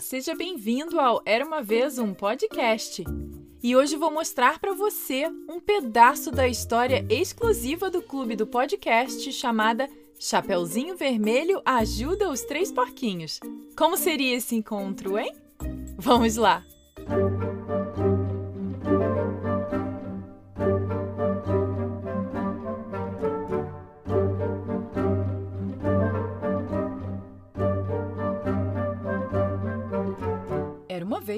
seja bem-vindo ao Era uma vez um podcast. E hoje vou mostrar para você um pedaço da história exclusiva do clube do podcast chamada Chapeuzinho Vermelho ajuda os três porquinhos. Como seria esse encontro, hein? Vamos lá. uma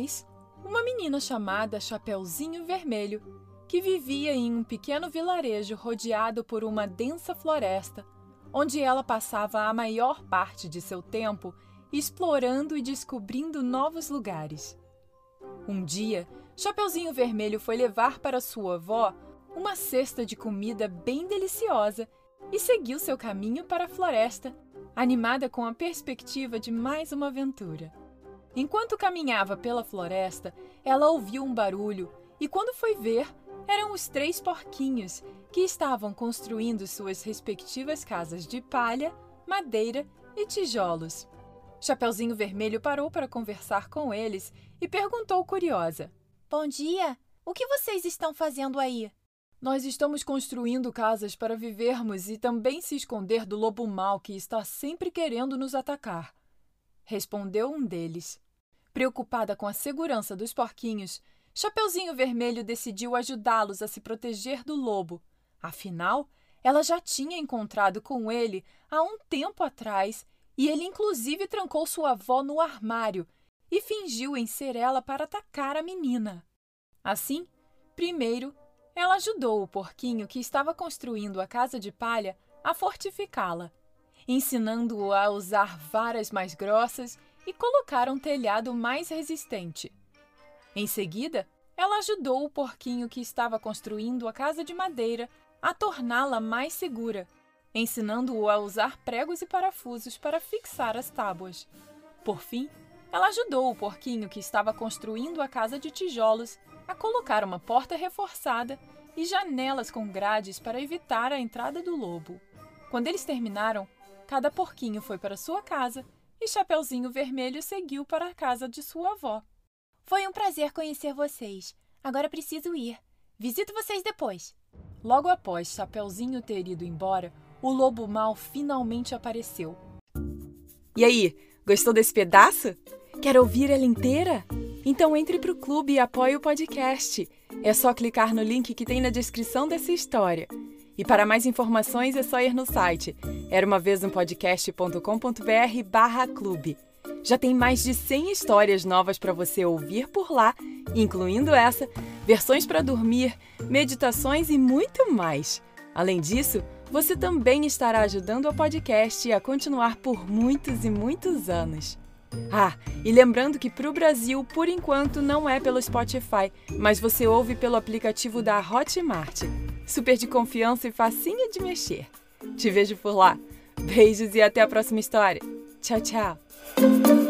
vez uma menina chamada Chapeuzinho Vermelho, que vivia em um pequeno vilarejo rodeado por uma densa floresta, onde ela passava a maior parte de seu tempo explorando e descobrindo novos lugares. Um dia, Chapeuzinho Vermelho foi levar para sua avó uma cesta de comida bem deliciosa e seguiu seu caminho para a floresta, animada com a perspectiva de mais uma aventura. Enquanto caminhava pela floresta, ela ouviu um barulho e, quando foi ver, eram os três porquinhos que estavam construindo suas respectivas casas de palha, madeira e tijolos. Chapeuzinho Vermelho parou para conversar com eles e perguntou curiosa: Bom dia! O que vocês estão fazendo aí? Nós estamos construindo casas para vivermos e também se esconder do lobo mau que está sempre querendo nos atacar respondeu um deles. Preocupada com a segurança dos porquinhos, Chapeuzinho Vermelho decidiu ajudá-los a se proteger do lobo. Afinal, ela já tinha encontrado com ele há um tempo atrás e ele inclusive trancou sua avó no armário e fingiu em ser ela para atacar a menina. Assim, primeiro, ela ajudou o porquinho que estava construindo a casa de palha a fortificá-la ensinando-o a usar varas mais grossas e colocar um telhado mais resistente. Em seguida, ela ajudou o porquinho que estava construindo a casa de madeira a torná-la mais segura, ensinando-o a usar pregos e parafusos para fixar as tábuas. Por fim, ela ajudou o porquinho que estava construindo a casa de tijolos a colocar uma porta reforçada e janelas com grades para evitar a entrada do lobo. Quando eles terminaram, Cada porquinho foi para sua casa e Chapeuzinho Vermelho seguiu para a casa de sua avó. Foi um prazer conhecer vocês. Agora preciso ir. Visito vocês depois. Logo após Chapeuzinho ter ido embora, o lobo mau finalmente apareceu. E aí, gostou desse pedaço? Quer ouvir ela inteira? Então entre para o clube e apoie o podcast. É só clicar no link que tem na descrição dessa história. E para mais informações é só ir no site era barra clube. Já tem mais de 100 histórias novas para você ouvir por lá, incluindo essa, versões para dormir, meditações e muito mais. Além disso, você também estará ajudando o podcast a continuar por muitos e muitos anos. Ah, e lembrando que para o Brasil, por enquanto, não é pelo Spotify, mas você ouve pelo aplicativo da Hotmart. Super de confiança e facinho de mexer. Te vejo por lá. Beijos e até a próxima história. Tchau, tchau.